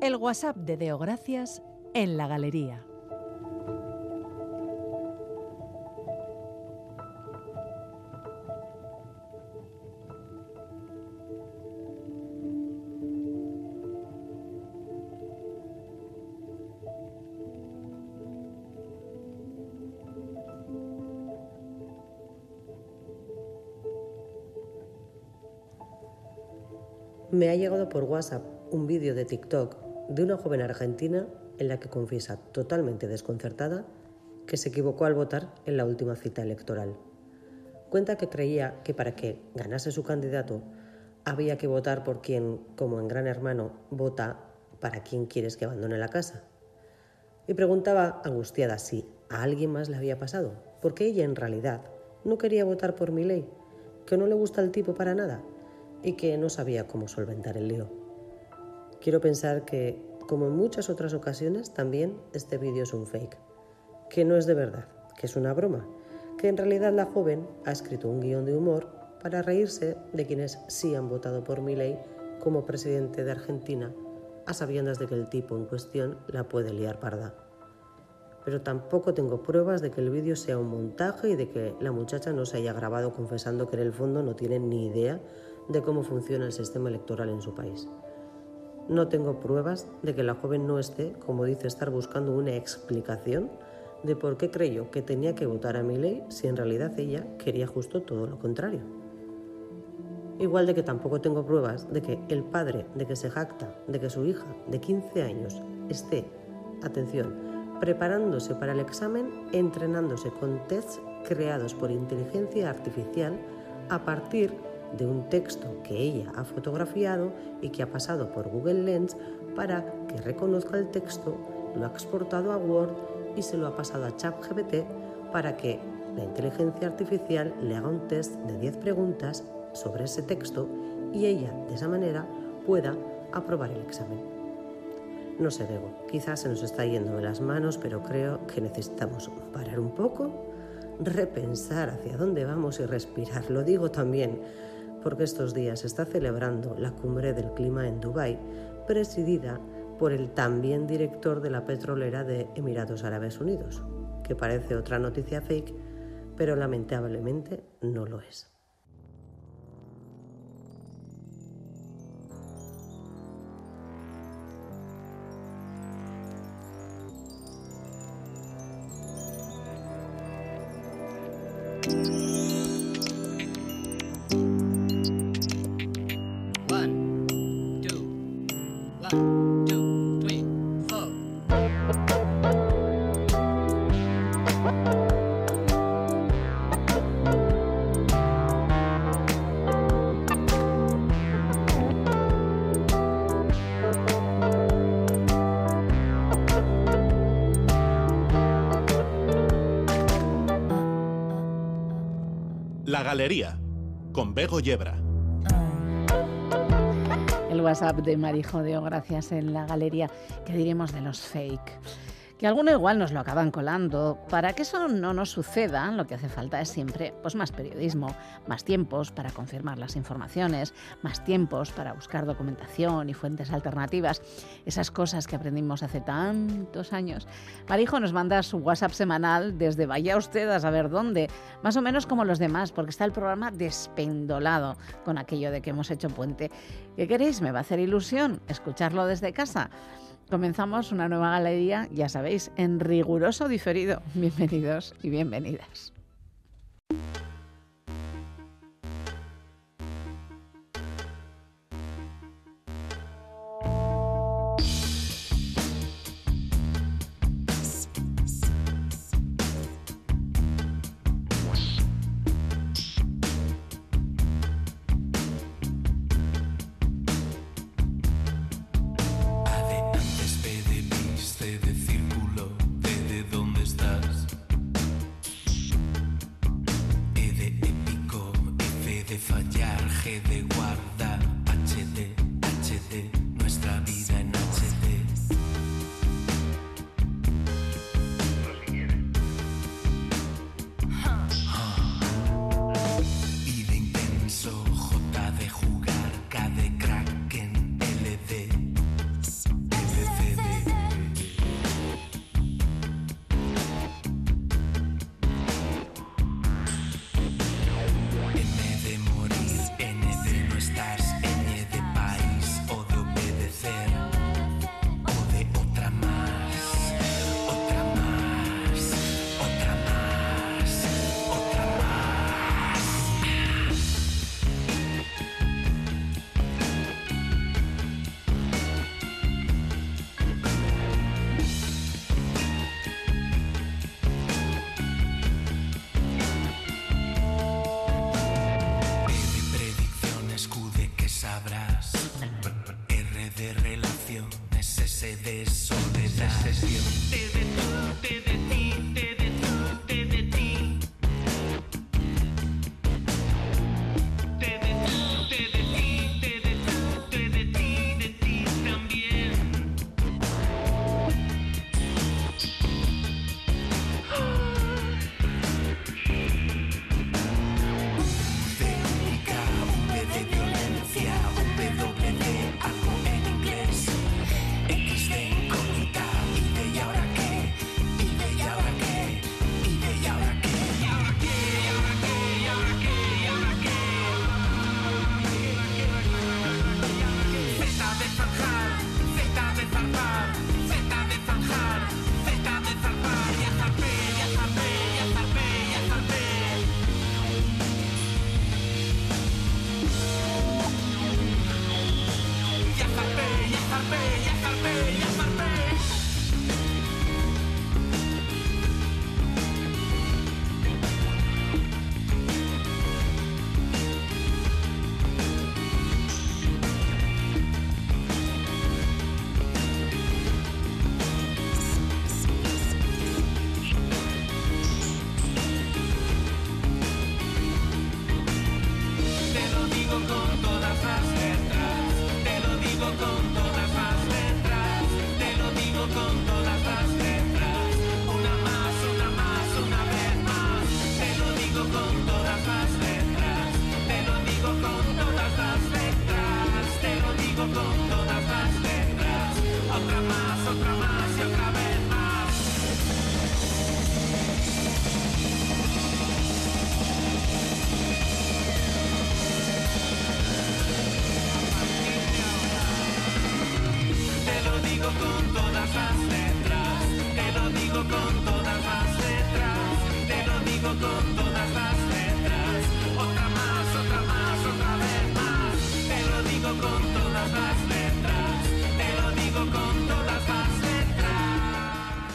El WhatsApp de Deo Gracias en la galería. Me ha llegado por WhatsApp un vídeo de TikTok de una joven argentina en la que confiesa totalmente desconcertada que se equivocó al votar en la última cita electoral. Cuenta que creía que para que ganase su candidato había que votar por quien, como en Gran Hermano, vota para quien quieres que abandone la casa. Y preguntaba angustiada si a alguien más le había pasado, porque ella en realidad no quería votar por mi ley, que no le gusta el tipo para nada y que no sabía cómo solventar el lío. Quiero pensar que, como en muchas otras ocasiones, también este vídeo es un fake, que no es de verdad, que es una broma, que en realidad la joven ha escrito un guion de humor para reírse de quienes sí han votado por mi ley como presidente de Argentina, a sabiendas de que el tipo en cuestión la puede liar parda. Pero tampoco tengo pruebas de que el vídeo sea un montaje y de que la muchacha no se haya grabado confesando que en el fondo no tiene ni idea de cómo funciona el sistema electoral en su país. No tengo pruebas de que la joven no esté, como dice, estar buscando una explicación de por qué creyó que tenía que votar a mi ley si en realidad ella quería justo todo lo contrario. Igual de que tampoco tengo pruebas de que el padre de que se jacta de que su hija de 15 años esté, atención, preparándose para el examen, entrenándose con tests creados por inteligencia artificial a partir de un texto que ella ha fotografiado y que ha pasado por Google Lens para que reconozca el texto, lo ha exportado a Word y se lo ha pasado a ChatGPT para que la inteligencia artificial le haga un test de 10 preguntas sobre ese texto y ella de esa manera pueda aprobar el examen. No sé, Bego, quizás se nos está yendo de las manos, pero creo que necesitamos parar un poco, repensar hacia dónde vamos y respirar. Lo digo también porque estos días se está celebrando la cumbre del clima en Dubái, presidida por el también director de la petrolera de Emiratos Árabes Unidos, que parece otra noticia fake, pero lamentablemente no lo es. La Galería, con Bego Yebra. El WhatsApp de Marijodeo, gracias en la galería. ¿Qué diremos de los fake? Que alguno igual nos lo acaban colando. Para que eso no nos suceda, lo que hace falta es siempre pues, más periodismo, más tiempos para confirmar las informaciones, más tiempos para buscar documentación y fuentes alternativas, esas cosas que aprendimos hace tantos años. Marijo nos manda su WhatsApp semanal desde vaya usted a saber dónde, más o menos como los demás, porque está el programa despendolado con aquello de que hemos hecho puente. ¿Qué queréis? ¿Me va a hacer ilusión escucharlo desde casa? Comenzamos una nueva galería, ya sabéis, en riguroso diferido. Bienvenidos y bienvenidas.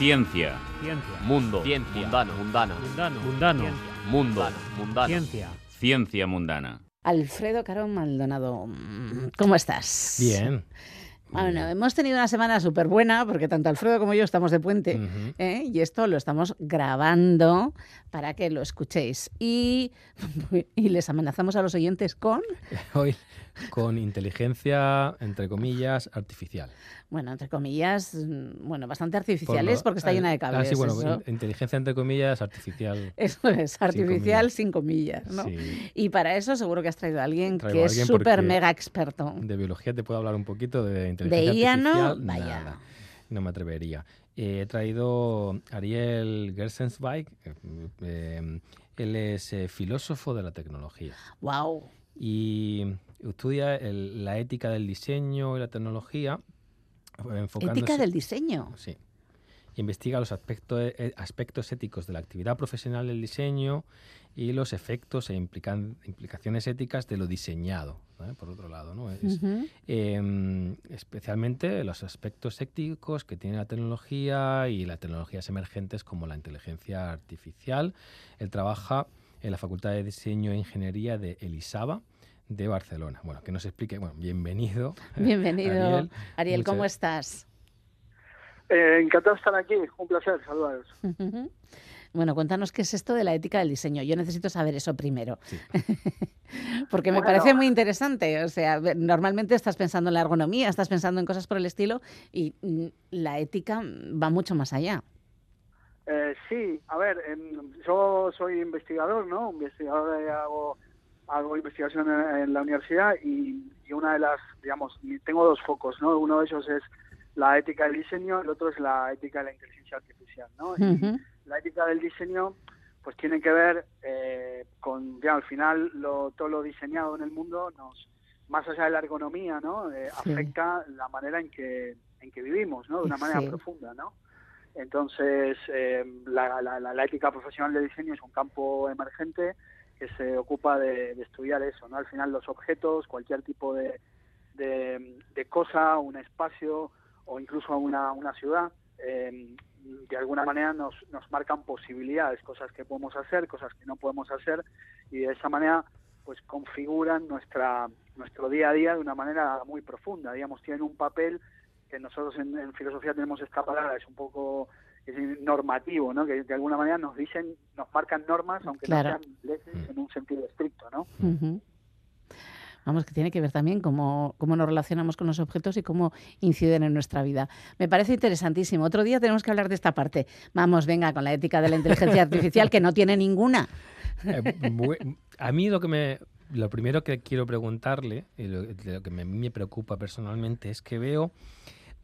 Ciencia. Ciencia. Mundo. Ciencia. Mundano. Mundano. Mundano. Mundano. Mundo. Mundano. Ciencia. Ciencia mundana. Alfredo Caro Maldonado, ¿cómo estás? Bien. Bueno, hemos tenido una semana súper buena porque tanto Alfredo como yo estamos de puente. ¿eh? y esto lo estamos grabando para que lo escuchéis. Y, y les amenazamos a los oyentes con, Hoy con inteligencia, entre comillas, artificial. bueno, entre comillas, mm, bueno, bastante artificiales Por lo- porque está llena de ah, cables. sí, bueno, eso. inteligencia, entre comillas, artificial. Eso es, artificial comillas. sin comillas, ¿no? Sí. Y para eso seguro que has traído a alguien Traigo que a es súper mega experto. De biología te puedo hablar un poquito, de inteligencia De IA no, vaya. nada, no me atrevería. Eh, he traído Ariel Gersensweig. eh, eh, él es eh, filósofo de la tecnología. Wow. y estudia el- la ética del diseño y la tecnología. eh, enfocándose- Ética del diseño. Sí. Investiga los aspectos, eh, aspectos éticos de la actividad profesional del diseño y los efectos e implican- implicaciones éticas de lo diseñado, ¿vale? por otro lado. ¿no? Es, eh, especialmente los aspectos éticos que tiene la tecnología y las tecnologías emergentes como la inteligencia artificial. Él trabaja en la Facultad de Diseño e Ingeniería de Elisaba de Barcelona. Bueno, que nos explique, bueno, bienvenido. Bienvenido. Ariel. Ariel, Muchas- ¿cómo estás? Eh, encantado de estar aquí, un placer, saludaros. Bueno, cuéntanos qué es esto de la ética del diseño. Yo necesito saber eso primero. Sí. Porque me Bueno. parece muy interesante. O sea, normalmente estás pensando en la ergonomía, estás pensando en cosas por el estilo y mm, la ética va mucho más allá. Eh, sí, a ver, em, yo soy investigador, ¿no? Investigador, eh, hago, hago investigación en, en la universidad y, y una de las, digamos, tengo dos focos, ¿no? Uno de ellos es la ética del diseño, el otro es la ética de la inteligencia artificial, ¿no? Y la ética del diseño, pues tiene que ver eh, con, ya al final, lo, todo lo diseñado en el mundo nos, más allá de la ergonomía, ¿no? Eh, Sí. afecta la manera en que, en que vivimos, ¿no? De una manera Sí. profunda, ¿no? Entonces, eh, la- la- la ética profesional de diseño es un campo emergente que se ocupa de, estudiar eso, ¿no? Al final los objetos, cualquier tipo de, de, cosa, un espacio o incluso una, una ciudad, eh, de alguna manera nos, nos marcan posibilidades, cosas que podemos hacer, cosas que no podemos hacer y de esa manera pues configuran nuestra nuestro día a día de una manera muy profunda, digamos, tienen un papel que nosotros en, filosofía tenemos esta palabra, es un poco es normativo, ¿no? Que de alguna manera nos dicen, nos marcan normas, aunque no sean leyes en un sentido estricto, ¿no? Vamos, que tiene que ver también cómo, cómo nos relacionamos con los objetos y cómo inciden en nuestra vida. Me parece interesantísimo. Otro día tenemos que hablar de esta parte. Vamos, venga, con la ética de la inteligencia artificial, que no tiene ninguna. Eh, a mí lo que me, lo primero que quiero preguntarle, y lo, que me, me preocupa personalmente, es que veo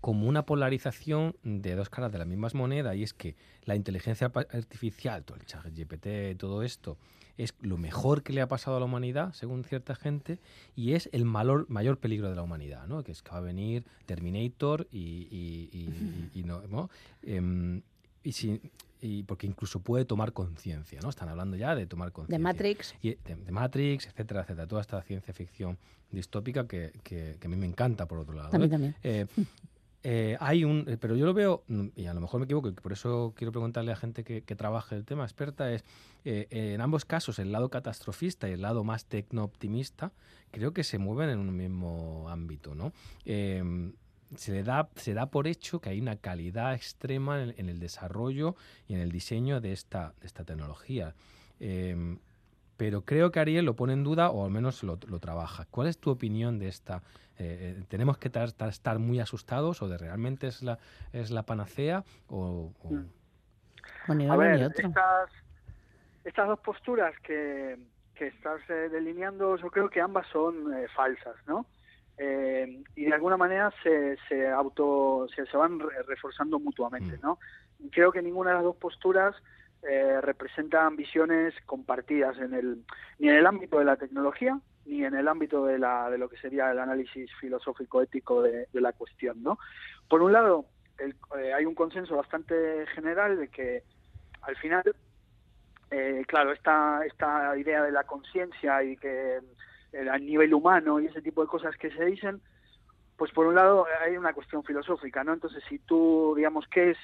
como una polarización de dos caras de la misma moneda, y es que la inteligencia artificial, todo el chat GPT, todo esto, es lo mejor que le ha pasado a la humanidad, según cierta gente, y es el mayor, mayor peligro de la humanidad, ¿no? que es que va a venir Terminator y, no, em, y porque incluso puede tomar conciencia, ¿no? Están hablando ya de tomar conciencia. De Matrix. de, Matrix, etcétera, etcétera. Toda esta ciencia ficción distópica que, que, a mí me encanta, por otro lado. ¿eh? también. Eh, eh, hay un, eh, pero yo lo veo, mm, y a lo mejor me equivoco, y por eso quiero preguntarle a gente que, trabaje el tema, experta, es eh, en ambos casos el lado catastrofista y el lado más tecno-optimista, creo que se mueven en un mismo ámbito, ¿no? Em, se da, se da por hecho que hay una calidad extrema en, el desarrollo y en el diseño de esta, de esta tecnología. Pero creo que Ariel lo pone en duda o al menos lo, lo trabaja. ¿Cuál es tu opinión de esta eh, eh, ¿Tenemos que estar muy asustados o de realmente es la, es la panacea? O, mm. A ver, estas, estas dos posturas que, que estás eh, delineando, yo creo que ambas son falsas, ¿no? y de alguna manera se, se auto se, se van reforzando mutuamente, mm. ¿no? Creo que ninguna de las dos posturas eh, representan visiones compartidas en el ni en el ámbito de la tecnología ni en el ámbito de, la, de lo que sería el análisis filosófico-ético de, la cuestión. ¿no? Por un lado, eh, hay un consenso bastante general de que al final, eh, claro, esta, esta idea de la conciencia y que el, a nivel humano y ese tipo de cosas que se dicen, pues por un lado hay una cuestión filosófica, ¿no? Entonces, si tú, digamos, ¿qué es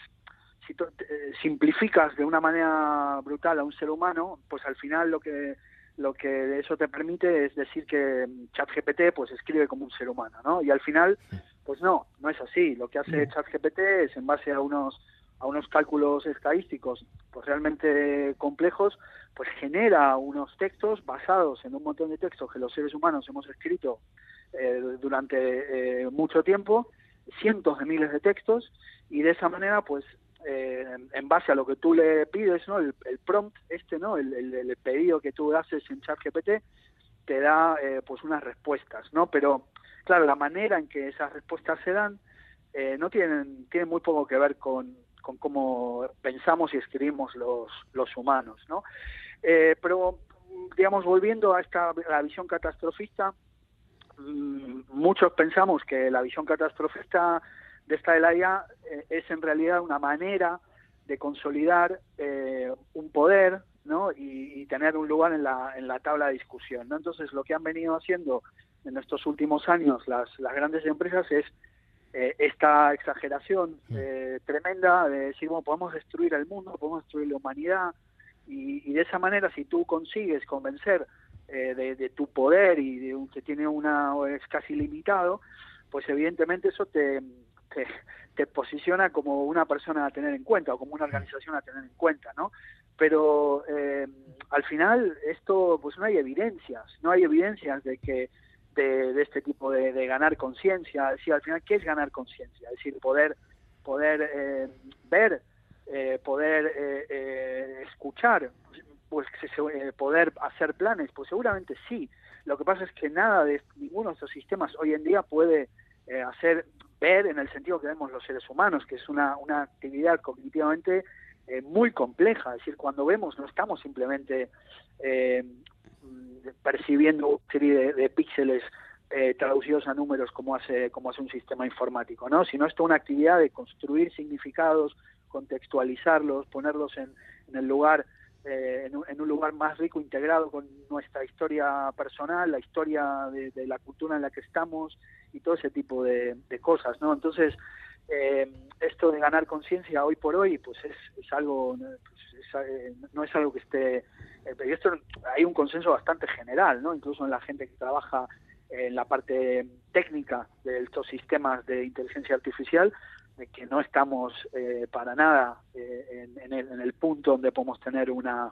si eh, simplificas de una manera brutal a un ser humano, pues al final lo que lo que eso te permite es decir que ChatGPT pues escribe como un ser humano, ¿no? Y al final, pues no, no es así. Lo que hace ChatGPT es en base a unos a unos cálculos estadísticos pues realmente complejos, pues genera unos textos basados en un montón de textos que los seres humanos hemos escrito eh, durante eh, mucho tiempo, cientos de miles de textos, y de esa manera pues eh, en base a lo que tú le pides, ¿no? El, prompt este, ¿no? El, pedido que tú haces en ChatGPT te da eh, pues unas respuestas, ¿no? Pero claro, la manera en que esas respuestas se dan eh, no tienen tienen muy poco que ver con, con cómo pensamos y escribimos los, los humanos, ¿no? pero digamos volviendo a esta la visión catastrofista, mm, muchos pensamos que la visión catastrofista de esta de la IA eh, es en realidad una manera de consolidar eh, un poder ¿no? Y, tener un lugar en la, en la tabla de discusión. ¿no? Entonces, lo que han venido haciendo en estos últimos años las, las grandes empresas es eh, esta exageración mm. tremenda de decir, bueno, podemos destruir el mundo, podemos destruir la humanidad, y, de esa manera, si tú consigues convencer de, de, tu poder y de un, que tiene una es casi limitado, pues evidentemente eso te, te, posiciona como una persona a tener en cuenta o como una organización a tener en cuenta, ¿no? Pero eh, al final esto, pues no hay evidencias, no hay evidencias de que de, este tipo de, ganar conciencia, es decir, al final, ¿qué es ganar conciencia? Es decir, poder, poder eh, ver, eh, poder escuchar, pues poder hacer planes, pues seguramente sí. Lo que pasa es que nada de ninguno de estos sistemas hoy en día puede hacer ver en el sentido que vemos los seres humanos, que es una, una actividad cognitivamente eh, muy compleja. Es decir, cuando vemos no estamos simplemente eh, percibiendo una serie de, píxeles eh, traducidos a números como hace, como hace un sistema informático, ¿no? sino es una actividad de construir significados, contextualizarlos, ponerlos en, en el lugar en, un, lugar más rico, integrado con nuestra historia personal, la historia de, la cultura en la que estamos, y todo ese tipo de, cosas, ¿no? Entonces, eh, esto de ganar conciencia hoy por hoy, pues es, es algo, pues eh, no es algo que esté, eh, pero esto hay un consenso bastante general, ¿no? Incluso en la gente que trabaja en la parte técnica de estos sistemas de inteligencia artificial, de que no estamos eh, para nada eh, en, el, punto donde podemos tener una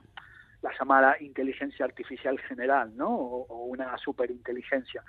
la llamada inteligencia artificial general, ¿no? O, una superinteligencia.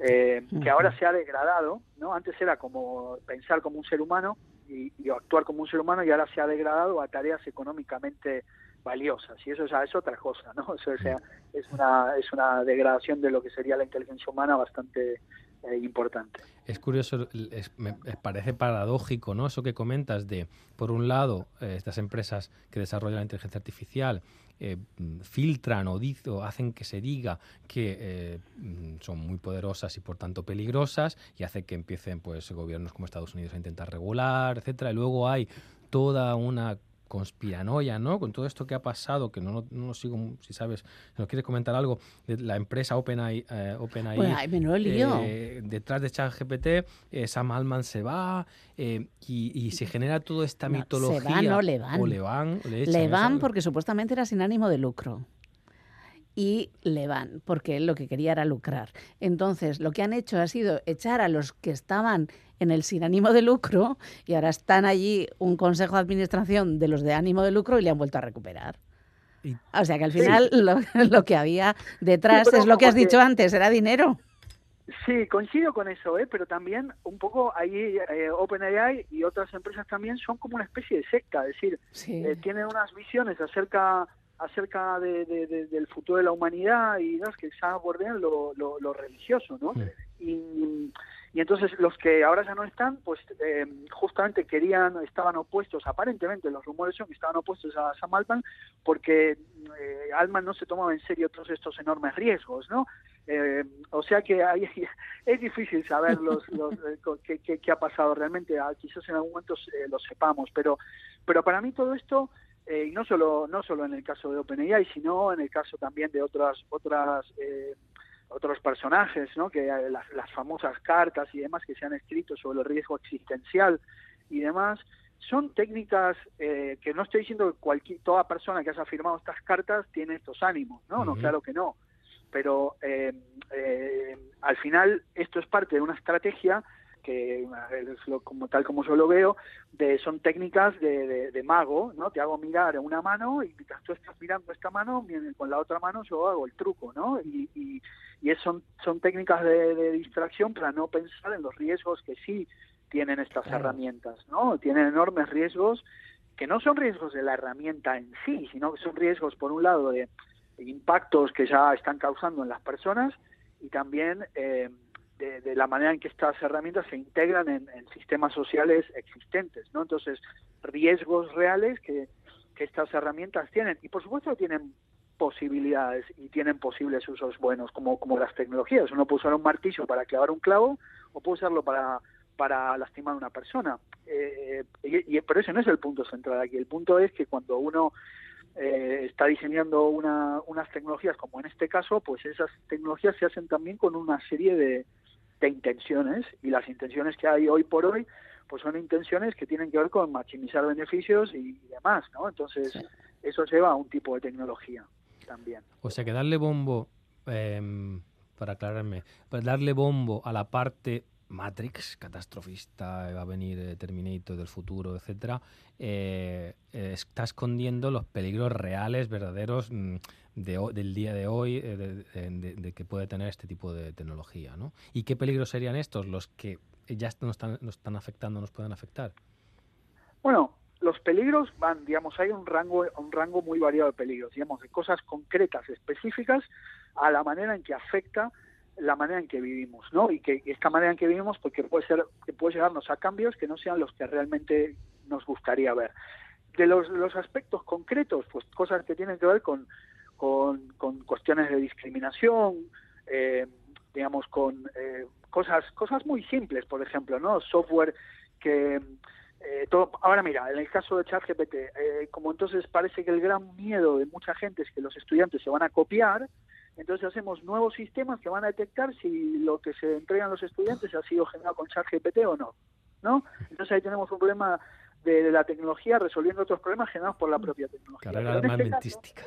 Eh, que ahora se ha degradado, ¿no? Antes era como pensar como un ser humano y, actuar como un ser humano y ahora se ha degradado a tareas económicamente valiosas y eso ya es otra cosa, ¿no? O sea, es una es una degradación de lo que sería la inteligencia humana bastante eh, importante. Es curioso, me, parece paradójico, ¿no? Eso que comentas de, por un lado, eh, estas empresas que desarrollan la inteligencia artificial eh, filtran o, o, hacen que se diga que son muy poderosas y por tanto peligrosas y hace que empiecen pues gobiernos como Estados Unidos a intentar regular, etcétera. Y luego hay toda una conspiranoia, ¿no? Con todo esto que ha pasado, que no, no, sigo, si sabes, si nos quieres comentar algo, de la empresa OpenAI, eh, OpenAI eh, detrás de ChatGPT, eh, Sam Altman se va eh, y, se genera toda esta mitología. Se va, no le van. O le van. le van porque supuestamente era sin ánimo de lucro y le van, porque lo que quería era lucrar. Entonces, lo que han hecho ha sido echar a los que estaban en el sin ánimo de lucro y ahora están allí un consejo de administración de los de ánimo de lucro y le han vuelto a recuperar. O sea que al final lo, que había detrás es lo que has dicho antes, era dinero. Sí, coincido con eso, ¿eh? pero también un poco ahí eh, OpenAI y otras empresas también son como una especie de secta, es decir, eh, tienen unas visiones acerca acerca de, del futuro de la humanidad y ¿no? que ya bordean lo, lo, religioso, ¿no? Y, y, entonces los que ahora ya no están, pues eh, justamente querían, estaban opuestos, aparentemente los rumores son que estaban opuestos a Sam Altman porque eh, Altman no se tomaba en serio todos estos enormes riesgos, ¿no? Eh, o sea que hay, es difícil saber los, los qué, qué, ha pasado realmente, ah, quizás en algún momento lo sepamos, pero, pero para mí todo esto eh, y no solo no solo en el caso de OpenAI sino en el caso también de otras otras eh, otros personajes no que eh, las, las, famosas cartas y demás que se han escrito sobre el riesgo existencial y demás. Son técnicas que no estoy diciendo que cualquier toda persona que haya firmado estas cartas tiene estos ánimos no no claro que no. Pero al final esto es parte de una estrategia que es como tal como yo lo veo, de, son técnicas de, de, mago, ¿no? Te hago mirar una mano y mientras tú estás mirando esta mano, con la otra mano yo hago el truco, ¿no? Y, y, son, son técnicas de, distracción para no pensar en los riesgos que sí tienen estas herramientas, ¿no? Tienen enormes riesgos que no son riesgos de la herramienta en sí, sino que son riesgos, por un lado, de, impactos que ya están causando en las personas y también eh, de, la manera en que estas herramientas se integran en, sistemas sociales existentes, ¿no? Entonces, riesgos reales que, que estas herramientas tienen. Y por supuesto tienen posibilidades y tienen posibles usos buenos, como, como las tecnologías. Uno puede usar un martillo para clavar un clavo o puede usarlo para, para lastimar a una persona. Eh, y, pero ese no es el punto central aquí. El punto es que cuando uno eh, está diseñando una, unas tecnologías, como en este caso, pues esas tecnologías se hacen también con una serie de, de intenciones y las intenciones que hay hoy por hoy pues son intenciones que tienen que ver con maximizar beneficios y, demás, ¿no? Entonces eso lleva a un tipo de tecnología también. O sea que darle bombo, eh, para aclararme, pues darle bombo a la parte Matrix, catastrofista, va a venir eh, Terminator del futuro, etcétera, eh, eh, está escondiendo los peligros reales, verdaderos mm, del día de hoy de, que puede tener este tipo de tecnología. ¿no? ¿Y qué peligros serían estos los que ya nos están, nos están afectando, nos pueden afectar? Bueno, los peligros van, digamos, hay un rango, un rango muy variado de peligros, digamos, de cosas concretas, específicas, a la manera en que afecta la manera en que vivimos, ¿no? Y que esta manera en que vivimos, porque puede ser, que puede llegarnos a cambios que no sean los que realmente nos gustaría ver. De los, los aspectos concretos, pues cosas que tienen que ver con con, con cuestiones de discriminación, eh, digamos, con eh, cosas, cosas muy simples, por ejemplo, ¿no? Software que... Eh, todo, ahora mira, en el caso de ChatGPT, eh, como entonces parece que el gran miedo de mucha gente es que los estudiantes se van a copiar, entonces hacemos nuevos sistemas que van a detectar si lo que se entregan los estudiantes ha sido generado con ChatGPT o no, ¿no? Entonces ahí tenemos un problema de, la tecnología resolviendo otros problemas generados por la propia tecnología. Carrera armamentística.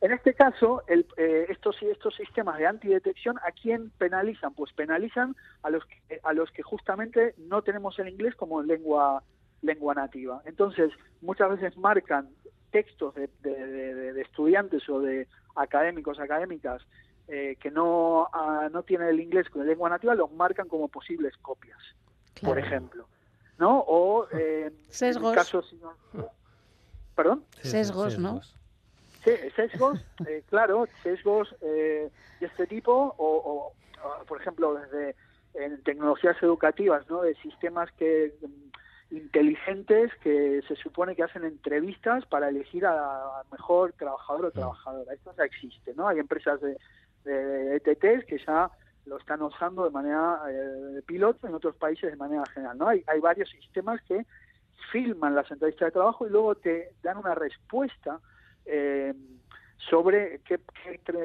en este caso, el, eh, estos, estos sistemas de antidetección, ¿a quién penalizan? Pues penalizan a los, que, a los que justamente no tenemos el inglés como lengua, lengua nativa. Entonces, muchas veces marcan textos de, de, estudiantes o de académicos, académicas, eh, que no, ah, no tienen el inglés con lengua nativa, los marcan como posibles copias, por ejemplo. ¿no? O eh, sesgos. Casos, ¿Perdón? Sesgos, ¿no? Sí, sesgos, eh, claro, sesgos eh, de este tipo, o, por ejemplo, desde en tecnologías educativas, ¿no? De sistemas que inteligentes que se supone que hacen entrevistas para elegir a, mejor trabajador o trabajadora. Esto ya existe, ¿no? Hay empresas de, de ETTs que ya lo están usando de manera eh, piloto en otros países de manera general. ¿no? Hay, hay varios sistemas que filman las entrevistas de trabajo y luego te dan una respuesta eh, sobre qué,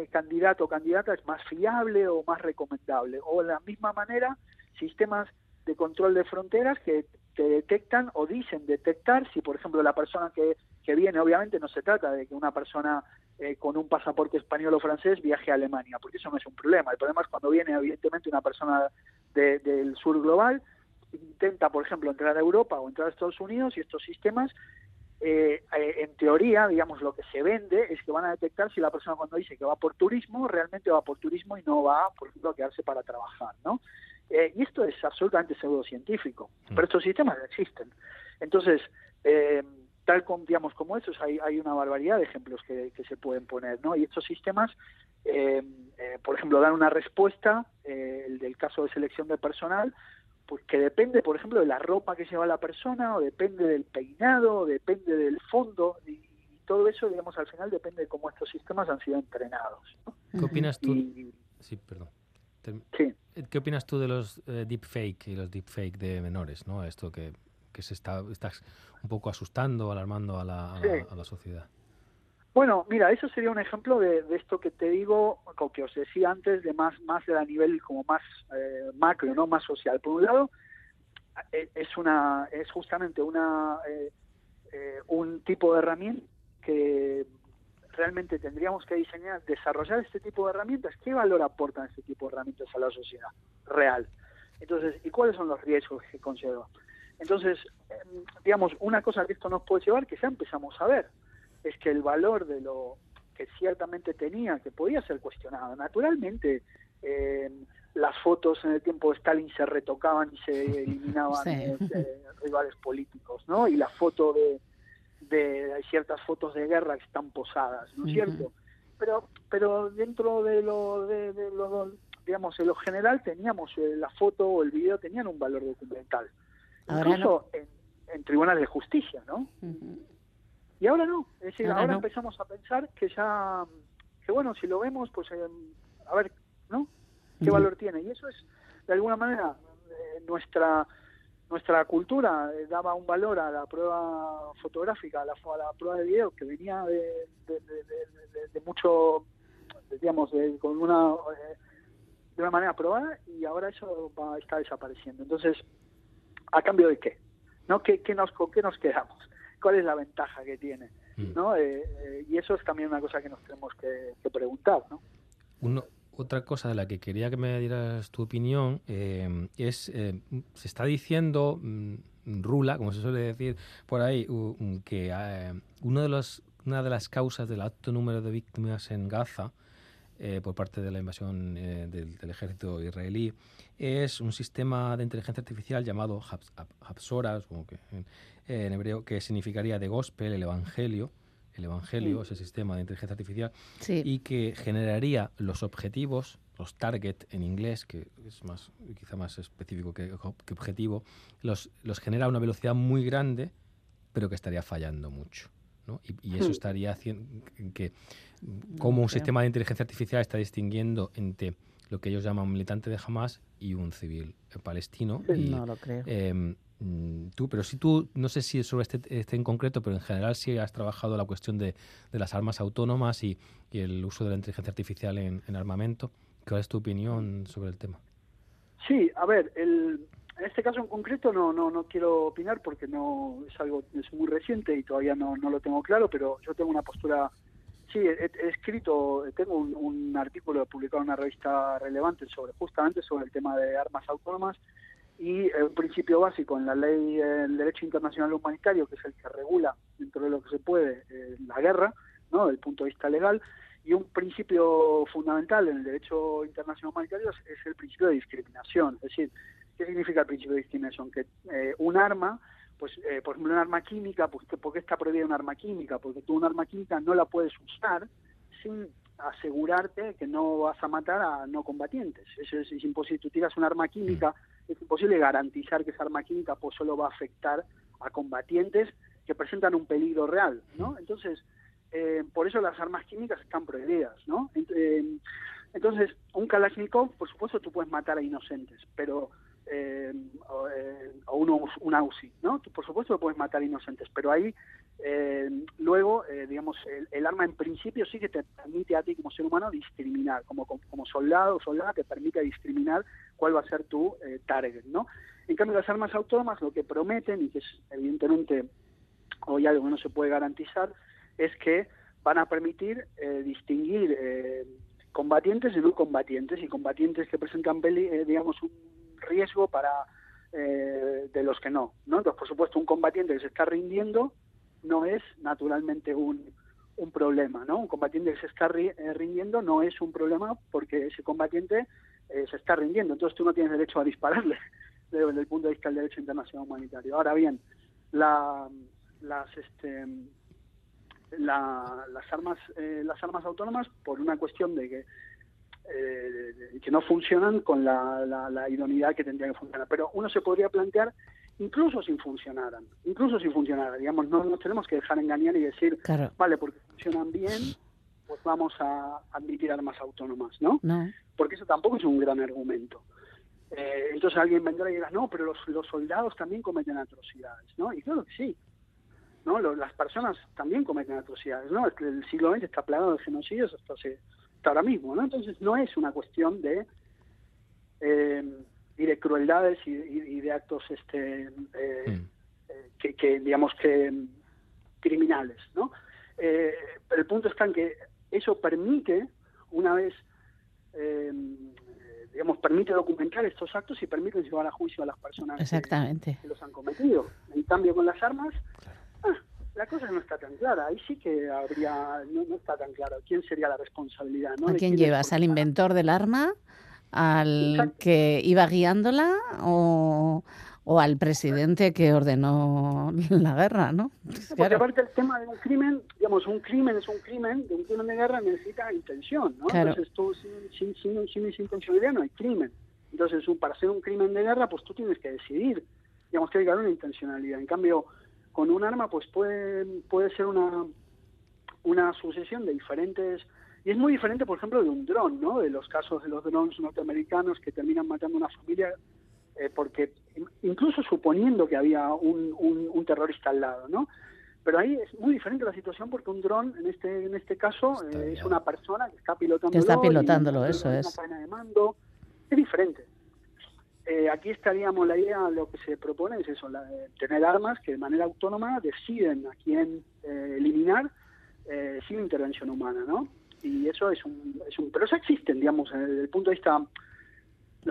candidato o candidata es más fiable o más recomendable. O de la misma manera, sistemas de control de fronteras que te detectan o dicen detectar si, por ejemplo, la persona que, que viene, obviamente no se trata de que una persona eh, con un pasaporte español o francés viaje a Alemania, porque eso no es un problema. El problema es cuando viene, evidentemente, una persona del sur global, intenta, por ejemplo, entrar a Europa o entrar a Estados Unidos y estos sistemas, eh, eh, en teoría, digamos, lo que se vende es que van a detectar si la persona cuando dice que va por turismo, realmente va por turismo y no va, por ejemplo, a quedarse para trabajar, ¿no? Y esto es absolutamente pseudocientífico, mm. pero estos sistemas existen. Entonces, eh, tal como, digamos, como estos, hay, hay una barbaridad de ejemplos que, se pueden poner, ¿no? Y estos sistemas, eh, eh, por ejemplo, dan una respuesta, eh, el del caso de selección de personal, pues que depende, por ejemplo, de la ropa que lleva la persona, o depende del peinado, o depende del fondo, y, todo eso, digamos, al final depende de cómo estos sistemas han sido entrenados. ¿Qué opinas tú? Sí, perdón. ¿Qué opinas tú de los deepfake y los deepfake de menores, no? Esto que que se está estás un poco asustando, alarmando a la, a, la, sociedad. Bueno, mira, eso sería un ejemplo de, esto que te digo, como que os decía antes, de más más de a nivel como más eh, macro, no más social. Por un lado, eh, es una es justamente una eh, un tipo de herramienta que realmente tendríamos que diseñar, desarrollar este tipo de herramientas. ¿Qué valor aportan este tipo de herramientas a la sociedad real? Entonces, ¿y cuáles son los riesgos que conlleva? Entonces, em, digamos, una cosa que esto nos puede llevar, que ya empezamos a ver, es que el valor de lo que ciertamente tenía, que podía ser cuestionado, naturalmente em, las fotos en el tiempo de Stalin se retocaban y se eliminaban este, rivales políticos, ¿no? Y la foto de, de hay ciertas fotos de guerra que están posadas, ¿no es cierto? Pero, pero dentro de lo, de, lo, digamos, en lo general teníamos eh, la foto o el video tenían un valor documental incluso en, tribunales de justicia, ¿no? Y ahora no, es decir, ahora, empezamos a pensar que ya, que bueno, si lo vemos, pues eh, a ver, ¿no? ¿Qué valor tiene? Y eso es, de alguna manera, eh, nuestra nuestra cultura eh, daba un valor a la prueba fotográfica, a la, a la prueba de video, que venía de, de, mucho, digamos, con una de una manera probada y ahora eso va, está desapareciendo. Entonces, ¿A cambio de qué? ¿No? ¿Qué, qué nos, ¿Con qué nos quedamos? ¿Cuál es la ventaja que tiene? Mm. ¿no? Eh, eh, y eso es también una cosa que nos tenemos que, preguntar. ¿no? Uno, otra cosa de la que quería que me dieras tu opinión eh, es, se está diciendo, mm, rula, como se suele decir por ahí, que uno de los, una de las causas del alto número de víctimas en Gaza eh, por parte de la invasión eh, del, ejército israelí es un sistema de inteligencia artificial llamado Hapsora, que, en hebreo, que significaría de gospel, el evangelio, el evangelio, ese sistema de inteligencia artificial, y que generaría los objetivos, los target en inglés, que es más quizá más específico que, objetivo, los, los genera a una velocidad muy grande, pero que estaría fallando mucho. Y, eso hmm. estaría haciendo que como un sistema de inteligencia artificial está distinguiendo entre lo que ellos llaman un militante de Hamas y un civil palestino. no lo creo. Em, tú, pero si tú, no sé si sobre este, este, en concreto, pero en general sí has trabajado la cuestión de, las armas autónomas y, el uso de la inteligencia artificial en, en, armamento. ¿Cuál es tu opinión sobre el tema? Sí, a ver, el, en este caso en concreto no, no, no quiero opinar porque no es algo es muy reciente y todavía no, lo tengo claro, pero yo tengo una postura, sí, he, he escrito, tengo un, un, artículo publicado en una revista relevante sobre justamente sobre el tema de armas autónomas y un principio básico en la ley, el derecho internacional humanitario, que es el que regula dentro de lo que se puede eh, la guerra, ¿no? desde el punto de vista legal, y un principio fundamental en el derecho internacional humanitario es, es el principio de discriminación, es decir, ¿Qué significa el principio de discriminación? Que eh, un arma, pues eh, por ejemplo un arma química, pues, ¿por qué está prohibida un arma química? Porque tú un arma química no la puedes usar sin asegurarte que no vas a matar a no combatientes. Eso es, es imposible. Tú tiras un arma química, es imposible garantizar que esa arma química pues solo va a afectar a combatientes que presentan un peligro real, ¿no? Entonces, eh, por eso las armas químicas están prohibidas, ¿no? Eh, entonces, un Kalashnikov, por supuesto, tú puedes matar a inocentes, pero eh, o, eh, o uno, un AUSI, ¿no? Tú, por supuesto, puedes matar inocentes, pero ahí eh, luego, eh, digamos, el, el, arma en principio sí que te permite a ti como ser humano discriminar, como, como soldado o soldada te permite discriminar cuál va a ser tu eh, target, ¿no? En cambio, las armas autónomas lo que prometen, y que es evidentemente hoy algo que no se puede garantizar, es que van a permitir eh, distinguir eh, combatientes y no combatientes, y combatientes que presentan, eh, digamos, un riesgo para de los que no, no. Entonces, por supuesto, un combatiente que se está rindiendo no es naturalmente un, un problema, ¿no? Un combatiente que se está ri eh, rindiendo no es un problema porque ese combatiente eh, se está rindiendo, entonces tú no tienes derecho a dispararle desde el punto de vista del derecho internacional humanitario. Ahora bien, la, las este la, las armas eh, las armas autónomas por una cuestión de que eh, que no funcionan con la, la, la, que tendría que funcionar. Pero uno se podría plantear, incluso si funcionaran, incluso si funcionaran, digamos, no nos tenemos que dejar engañar y decir, claro. vale, porque funcionan bien, pues vamos a admitir armas autónomas, ¿no? no. Porque eso tampoco es un gran argumento. Eh, entonces alguien vendrá y dirá, no, pero los, los soldados también cometen atrocidades, ¿no? Y claro que sí. ¿no? Las personas también cometen atrocidades, ¿no? El siglo XX está plagado de genocidios hasta hace ahora mismo, ¿no? Entonces no es una cuestión de eh, y de crueldades y, y, y, de actos este eh, mm. eh, que, que, digamos que criminales, ¿no? Eh, pero el punto está en que eso permite una vez digamos permite documentar estos actos y permite llevar a juicio a las personas Exactamente. Que, que los han cometido. En cambio con las armas ah, la cosa no está tan clara. Ahí sí que habría, no, no está tan claro quién sería la responsabilidad. ¿no? ¿A quién, quién llevas? ¿Al inventor del arma? ¿Al que iba guiándola? ¿O, o al presidente que ordenó la guerra, ¿no? Porque claro. aparte el tema de un crimen, digamos, un crimen es un crimen, de un crimen de guerra necesita intención, ¿no? Claro. Entonces tú sin, sin, sin, intencionalidad no hay crimen. Entonces para hacer un crimen de guerra, pues tú tienes que decidir, digamos que hay que haber una intencionalidad. En cambio, con un arma pues puede, puede ser una, una sucesión de diferentes... Y es muy diferente, por ejemplo, de un dron, ¿no? De los casos de los drones norteamericanos que terminan matando a una familia eh, porque incluso suponiendo que había un, un, un, terrorista al lado, ¿no? Pero ahí es muy diferente la situación porque un dron, en este en este caso, eh, es una persona que está pilotándolo. Que está pilotándolo, eso una es. Cadena de mando. Es diferente. Eh, aquí estaríamos, la idea, lo que se propone es eso, la, tener armas que de manera autónoma deciden a quién eh, eliminar eh, sin intervención humana, ¿no? Y eso es un, es un... Pero eso existen, digamos, desde el punto de vista...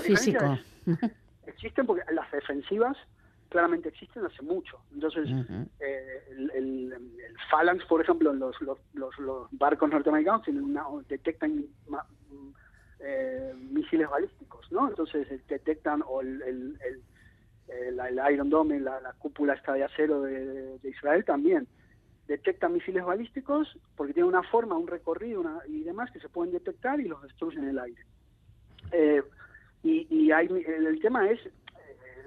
Físico. Es, existen porque las defensivas claramente existen hace mucho. Entonces, uh -huh. eh, el, el, el, Phalanx, por ejemplo, los, los, los, los barcos norteamericanos tienen una, detectan eh, misiles balísticos, ¿no? Entonces detectan o el, el, el, el Iron Dome, la, la, cúpula esta de acero de, de, Israel también detectan misiles balísticos porque tienen una forma, un recorrido y demás que se pueden detectar y los destruyen en el aire. Eh, y, y hay, el tema es, eh,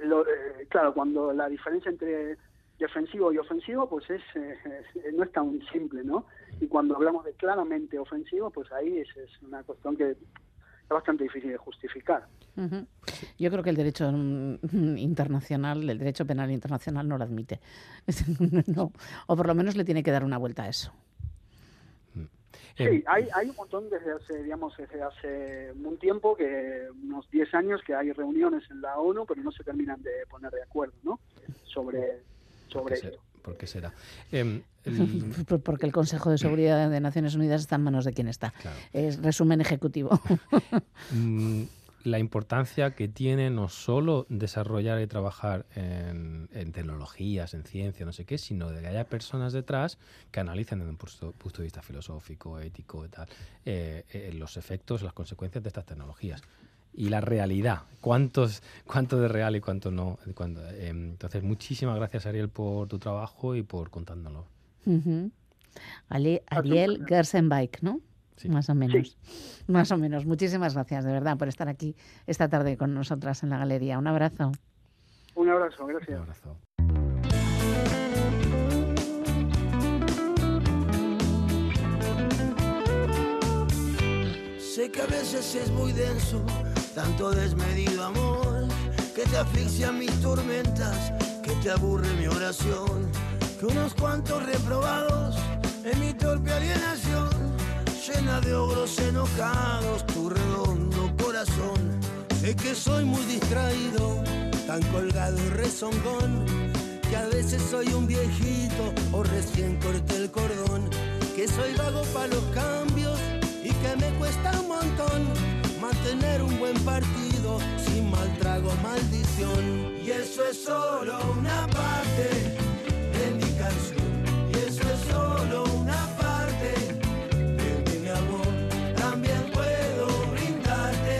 lo, eh, claro, cuando la diferencia entre defensivo y ofensivo, pues es, eh, no es tan simple, ¿no? Y cuando hablamos de claramente ofensivo, pues ahí es una cuestión que es bastante difícil de justificar. Uh -huh. Yo creo que el derecho mm, internacional, el derecho penal internacional no lo admite. no, o por lo menos le tiene que dar una vuelta a eso. Sí, Em, hay, hay un montón desde hace, digamos, desde hace un tiempo, que unos 10 años, que hay reuniones en la ONU, pero no se terminan de poner de acuerdo, ¿no? Sobre, sobre ¿Por qué esto. ¿Por qué será? Em, el- Porque el Consejo de Seguridad de Naciones Unidas está en manos de quien está. claro. Es resumen ejecutivo. Mm, la importancia que tiene no solo desarrollar y trabajar en, en tecnologías, en ciencia, no sé qué, sino de que haya personas detrás que analicen desde un punto, punto de vista filosófico, ético y tal, eh, eh, los efectos, las consecuencias de estas tecnologías. Y la realidad, cuántos, cuánto de real y cuánto no. cuánto, eh, entonces, muchísimas gracias, Ariel, por tu trabajo y por. Ali- Ariel Gersenbike, ¿no? Sí. Más o menos. Más o menos. Muchísimas gracias, de verdad, por estar aquí esta tarde con nosotras en la galería. Un abrazo. Un abrazo, Un gracias. abrazo. Sé que a veces es muy denso, tanto desmedido amor, que te asfixia mis tormentas, que te aburre mi oración, que unos cuantos reprobados en mi torpe alienación, llena de ogros enojados tu redondo corazón. Sé que soy muy distraído, tan colgado y rezongón, que a veces soy un viejito o recién corté el cordón, que soy vago para los cambios y que me cuesta un montón mantener un buen partido sin mal trago maldición. Y eso es solo una parte de mi canción. Y eso es solo una parte de mi amor. También puedo brindarte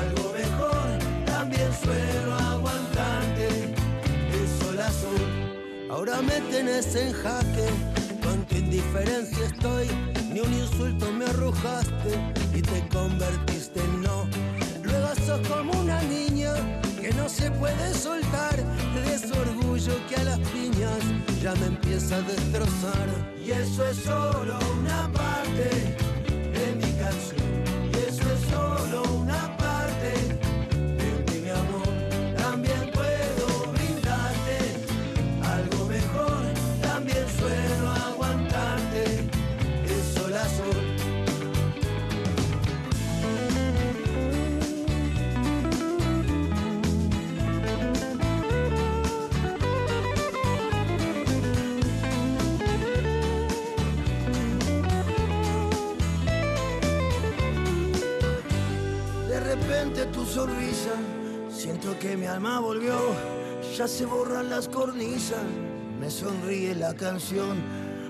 algo mejor. También suelo aguantarte de sol a sol. Ahora me tenés en jaque, con tu indiferencia estoy. Ni un insulto me arrojaste y te convertiste sos como una niña que no se puede soltar de ese orgullo que a las piñas ya me empieza a destrozar. Y eso es solo una parte de mi canción. Sonrisa, siento que mi alma volvió, ya se borran las cornisas, me sonríe la canción,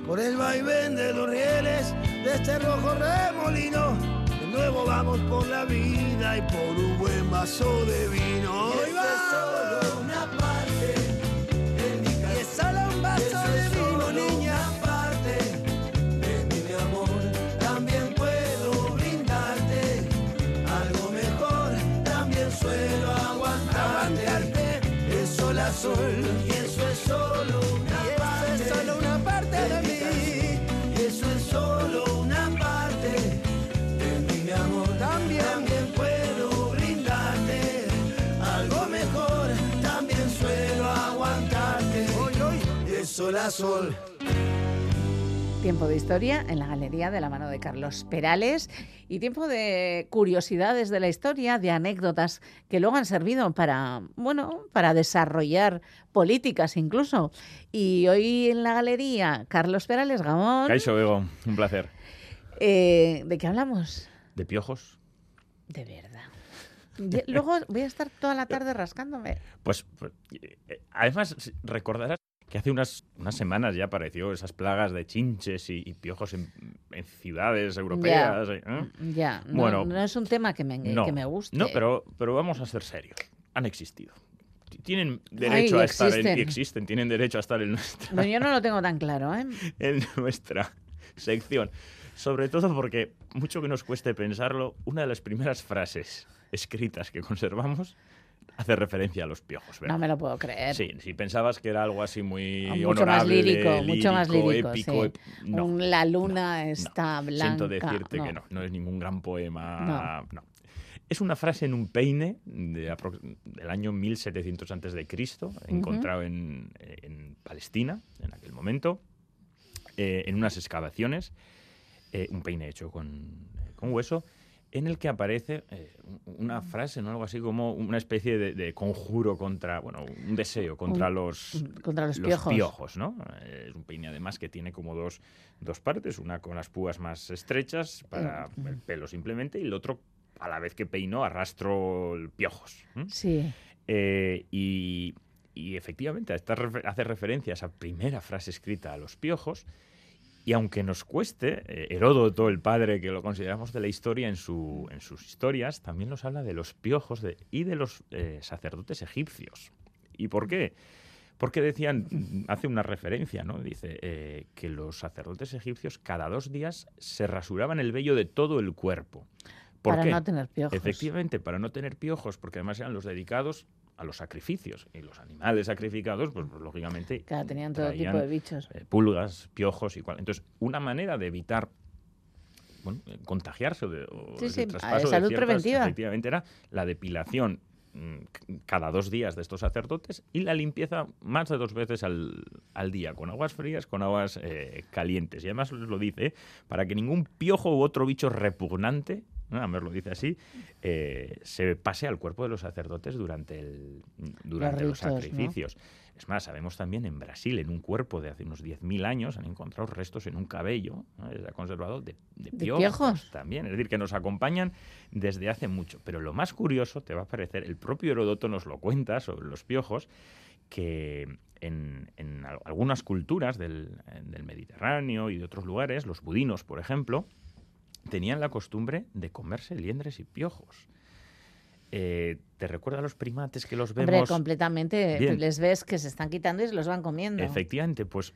por el vaivén de los rieles de este rojo remolino, de nuevo vamos por la vida y por un buen vaso de vino. Sol sol. Y eso es solo una parte. es solo una parte de mí. Y eso es solo una parte de mi amor. También, también puedo brindarte algo mejor. También suelo aguantarte de sol a sol. Tiempo de historia en la galería de la mano de Carlos Perales y tiempo de curiosidades de la historia, de anécdotas que luego han servido para, bueno, para desarrollar políticas incluso. Y hoy en la galería, Carlos Perales Gamón, Caixo Bego, un placer. eh, ¿de qué hablamos? ¿De piojos? De verdad. Luego voy a estar toda la tarde rascándome. Pues, pues, eh, además, recordarás que hace unas, unas semanas ya apareció esas plagas de chinches y, y piojos en, en ciudades europeas. ¿eh? Ya, no, Bueno, no es un tema que me, No, que me guste. No, pero, pero vamos a ser serios. Han existido. Tienen derecho Ay, a estar en, existen. y existen, tienen derecho a estar en nuestra, No, yo no lo tengo tan claro, ¿eh? en nuestra sección. Sobre todo porque, mucho que nos cueste pensarlo, una de las primeras frases escritas que conservamos hace referencia a los piojos. ¿verdad? No me lo puedo creer. Sí, si pensabas que era algo así muy Ah, mucho más lírico, mucho más lírico, épico, sí. ep- no, Un- la luna no, está no. blanca. Siento decirte que no, no es ningún gran poema. No. Es una frase en un peine de del año 1700 antes de Cristo, encontrado en, en Palestina en aquel momento, eh, en unas excavaciones. eh, un peine hecho con, con hueso, en el que aparece eh, una frase, ¿no? Algo así como una especie de, de conjuro contra, bueno, un deseo contra Un- los, contra los piojos. ¿no? Eh, Es un peine además que tiene como dos, dos partes, una con las púas más estrechas para Mm. el pelo simplemente y el otro a la vez que peino arrastro piojos. Sí. Eh, y, y efectivamente esta refer- hace referencia a esa primera frase escrita a los piojos. Y aunque nos cueste, eh, Heródoto, el padre que lo consideramos de la historia en, su, en sus historias, también nos habla de los piojos de- y de los eh, sacerdotes egipcios. ¿Y por qué? Porque decían, hace una referencia, ¿no? Dice eh, que los sacerdotes egipcios cada dos días se rasuraban el vello de todo el cuerpo. ¿Por para qué? no tener piojos. Efectivamente, para no tener piojos, porque además eran los dedicados a los sacrificios. Y los animales sacrificados, pues, pues, lógicamente. Claro, tenían todo tipo de bichos. eh, pulgas, piojos y cual. Entonces, una manera de evitar bueno, eh, contagiarse de, o Sí, sí, traspaso de salud ciertas- preventiva. Efectivamente, era la depilación mm, cada dos días de estos sacerdotes y la limpieza más de dos veces al, al día, con aguas frías, con aguas eh, calientes. Y además lo dice, para que ningún piojo u otro bicho repugnante, ¿no? además lo dice así, eh, se pase al cuerpo de los sacerdotes durante, el, durante los, sacrificios. Es más, sabemos también en Brasil, en un cuerpo de hace unos 10.000 años, han encontrado restos en un cabello, ¿no? se ha conservado de, de ¿De piojos, piojos? también. Es decir, que nos acompañan desde hace mucho. Pero lo más curioso, te va a parecer, el propio Heródoto nos lo cuenta sobre los piojos, que en, en al- algunas culturas del, del Mediterráneo y de otros lugares, los budinos, por ejemplo, tenían la costumbre de comerse liendres y piojos. Eh, ¿Te recuerda a los primates que los Hombre, vemos? completamente. Bien. Les ves que se están quitando y se los van comiendo. Efectivamente, pues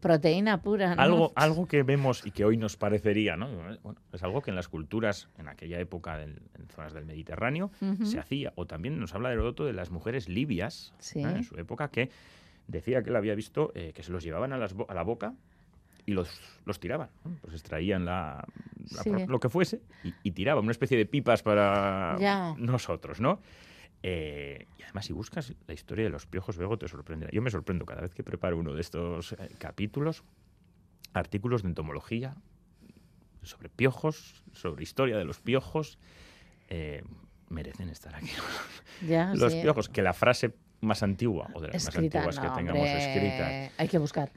Proteína pura. ¿no? algo, algo que vemos y que hoy nos parecería, ¿no? Bueno, es algo que en las culturas, en aquella época, del- en zonas del Mediterráneo, se hacía. O también nos habla Heródoto de las mujeres libias, Sí. ¿eh? en su época, que decía que él había visto eh, que se los llevaban a, las bo- a la boca y los, los tiraban. Pues extraían la, la Sí. pro- lo que fuese y, y tiraban una especie de pipas para Ya. nosotros, ¿no? Eh, y además, si buscas la historia de los piojos, luego te sorprenderá. Yo me sorprendo cada vez que preparo uno de estos eh, capítulos, artículos de entomología sobre piojos, sobre historia de los piojos. eh, merecen estar aquí. Ya, los sí. piojos, que la frase más antigua o de las Escrita, más antiguas no, que tengamos hombre, escritas. Hay que buscar.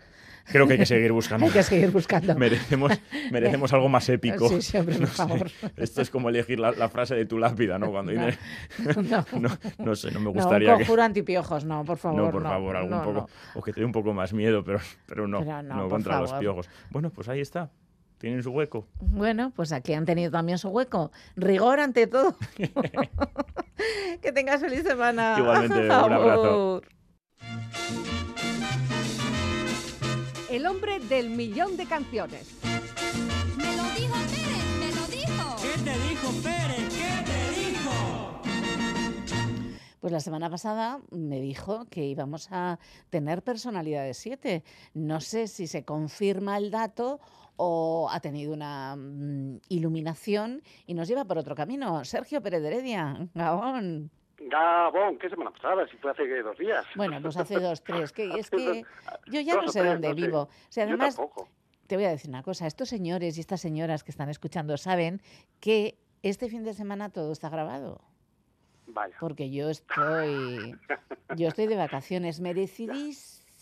Creo que hay que seguir buscando. Hay que seguir buscando. merecemos, merecemos algo más épico. Sí, sí, hombre, por No sé, favor. Esto es como elegir la, la frase de tu lápida, ¿no? Cuando No. No. no, sé, no me No, un gustaría que... conjuro antipiojos, no, por favor. No, por favor, algún poco. O que te dé un poco más miedo, pero, pero no. Pero no, contra los piojos. Bueno, pues ahí está. Tienen su hueco. Bueno, pues aquí han tenido también su hueco. Rigor ante todo. que tengas feliz semana. Igualmente, un abrazo. El hombre del millón de canciones. Me lo dijo Pérez, me lo dijo. ¿Qué te dijo Pérez? ¿Qué te dijo? Pues la semana pasada me dijo que íbamos a tener personalidades 7. No sé si se confirma el dato o ha tenido una mm, iluminación y nos lleva por otro camino. Sergio Pérez de Heredia, Gabón. Gabón, ¿qué semana pasada? Si fue hace dos días. Bueno, pues hace dos, tres. Que es que yo ya no sé dónde vivo. O sea, además, te voy a decir una cosa. Estos señores y estas señoras que están escuchando saben que este fin de semana todo está grabado. Vaya. Porque yo estoy, yo estoy de vacaciones,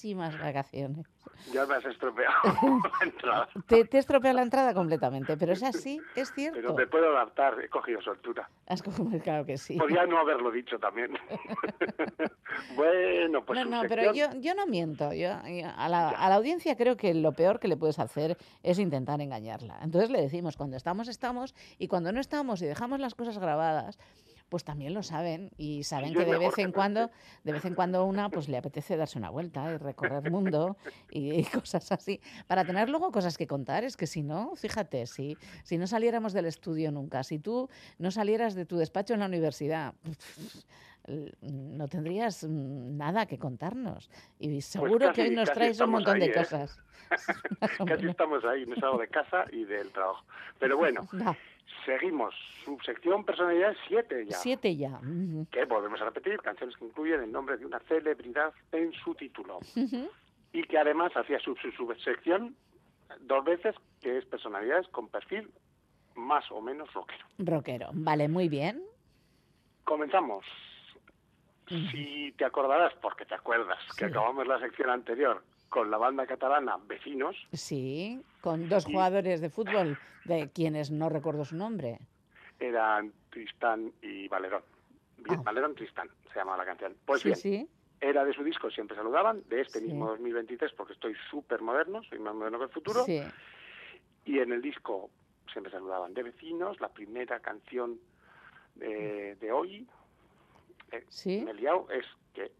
merecidísimas vacaciones. Ya me has estropeado la entrada. Te, te estropea la entrada completamente, pero es así, es Pero cierto. me puedo adaptar, he cogido soltura. Has cogido- claro que sí. Podría no haberlo dicho también. bueno, pues no, no, pero yo, sección- yo no miento. Yo, yo a, la, a la audiencia creo que lo peor que le puedes hacer es intentar engañarla. Entonces le decimos, cuando estamos, estamos, y cuando no estamos y dejamos las cosas grabadas, pues también lo saben y saben que de vez en cuando, de vez en cuando una pues le apetece darse una vuelta y recorrer mundo y, y cosas así, para tener luego cosas que contar. Es que si no, fíjate, si, si no saliéramos del estudio nunca, si tú no salieras de tu despacho en la universidad, no tendrías mm, nada que contarnos. Y seguro que casi- hoy nos traes un montón ahí, de ¿eh? cosas. Casi estamos ahí, no es algo de casa y del trabajo. Pero bueno, seguimos. Subsección personalidad 7 ya. siete ya. Ujú. Que volvemos a repetir, canciones que incluyen el nombre de una celebridad en su título. Y que además hacía su subsección dos veces que es personalidades con perfil más o menos rockero. Rockero. Vale, muy bien. Comenzamos. Si te acordarás, porque te acuerdas, que acabamos la sección anterior con la banda catalana Vecinos. Sí, con dos jugadores de fútbol de quienes no recuerdo su nombre. Eran Tristán y Valerón. Bien, Ah. Valerón Tristán se llamaba la canción. Pues sí, bien, sí. era de su disco Siempre Saludaban, de este Sí. mismo 2023, porque estoy súper moderno, soy más moderno que el futuro. Sí. Y en el disco Siempre Saludaban de Vecinos, la primera canción de, de hoy, eh, Sí. me he liado, es que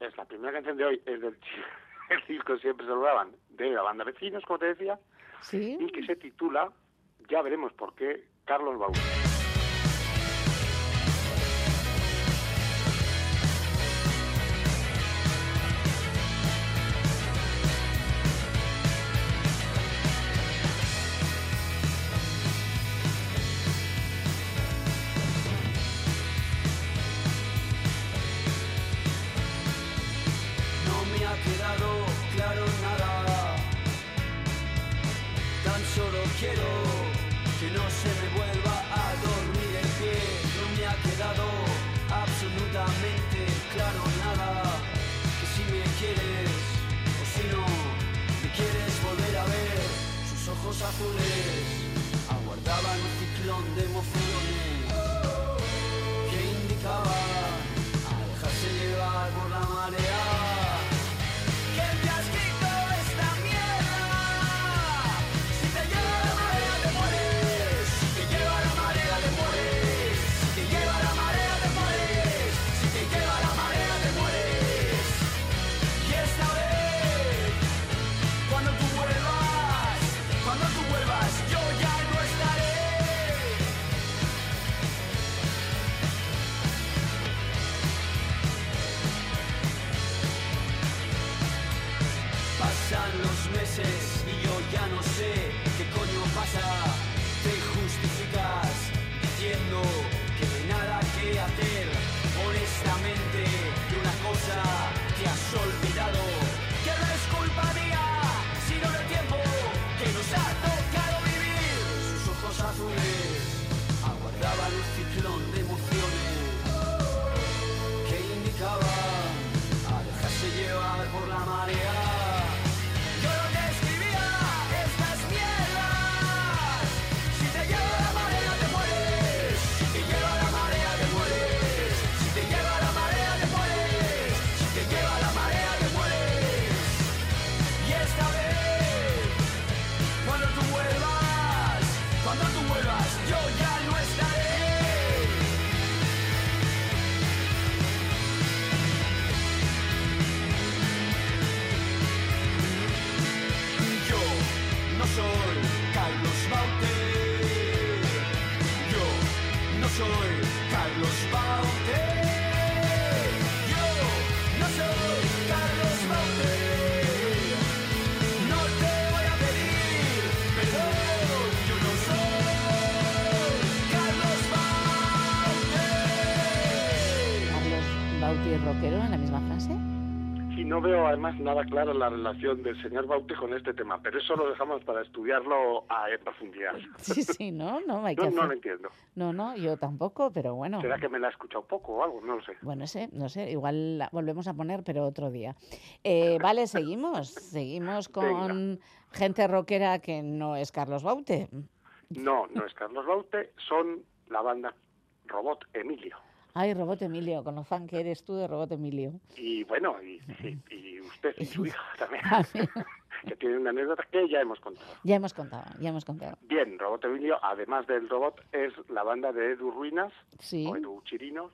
es la primera canción de hoy, es del el disco Siempre Saludaban de la banda Vecinos, como te decía, Sí. y que se titula, ya veremos por qué, Carlos Baúl. Los meses y yo ya no sé qué coño pasa. Te justificas diciendo que no hay nada que hacer. Honestamente, de una cosa te has olvidado. Rockero en la misma frase. Y no veo además nada claro la relación del señor Baute con este tema, pero eso lo dejamos para estudiarlo a en profundidad. Sí, sí, no, no hay que No, no lo entiendo. No, no, yo tampoco, pero bueno. ¿Será que me la he escuchado poco o algo? No lo sé. Bueno, sé, no sé, igual la volvemos a poner, pero otro día. Eh, vale, seguimos. Seguimos con gente rockera que no es Carlos Baute. No, no es Carlos Baute, son la banda Robot Emilio. Ay, Robot Emilio, con lo fan que eres tú de Robot Emilio. Y bueno, y, usted y su hija también, También. que tiene una anécdota que ya hemos contado. Ya hemos contado, ya hemos contado. Bien, Robot Emilio, además del robot, es la banda de Edu Ruinas, Sí. o Edu Chirinos,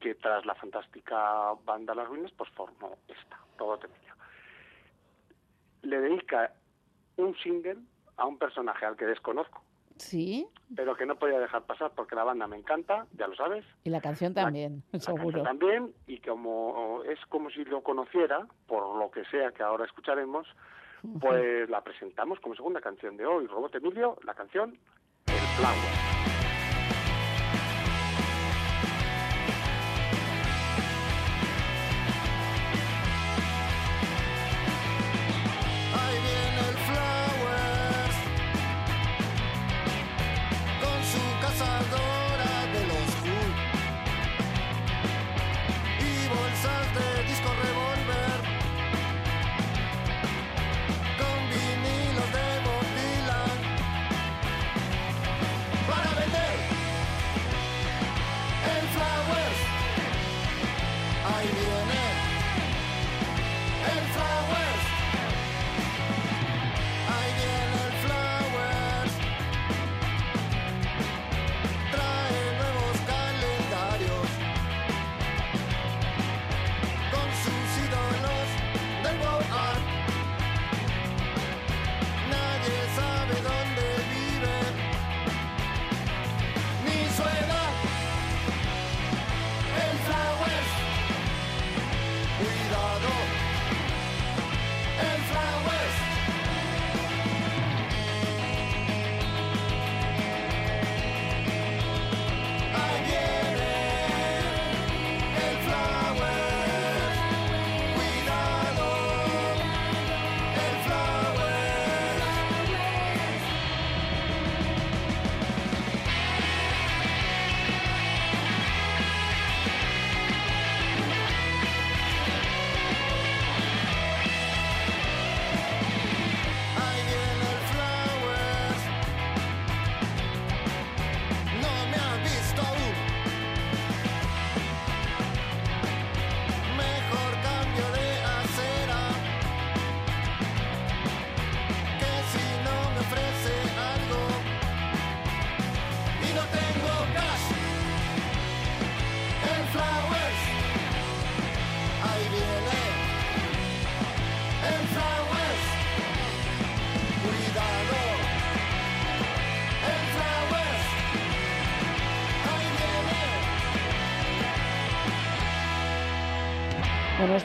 que tras la fantástica banda Las Ruinas, pues formó esta, Robot Emilio. Le dedica un single a un personaje al que desconozco, Sí, pero que no podía dejar pasar porque la banda me encanta, ya lo sabes, y la canción también, la canción seguro. también, y como es como si lo conociera, por lo que sea que ahora escucharemos, pues la presentamos como segunda canción de hoy, Robot Emilio, la canción El Flower.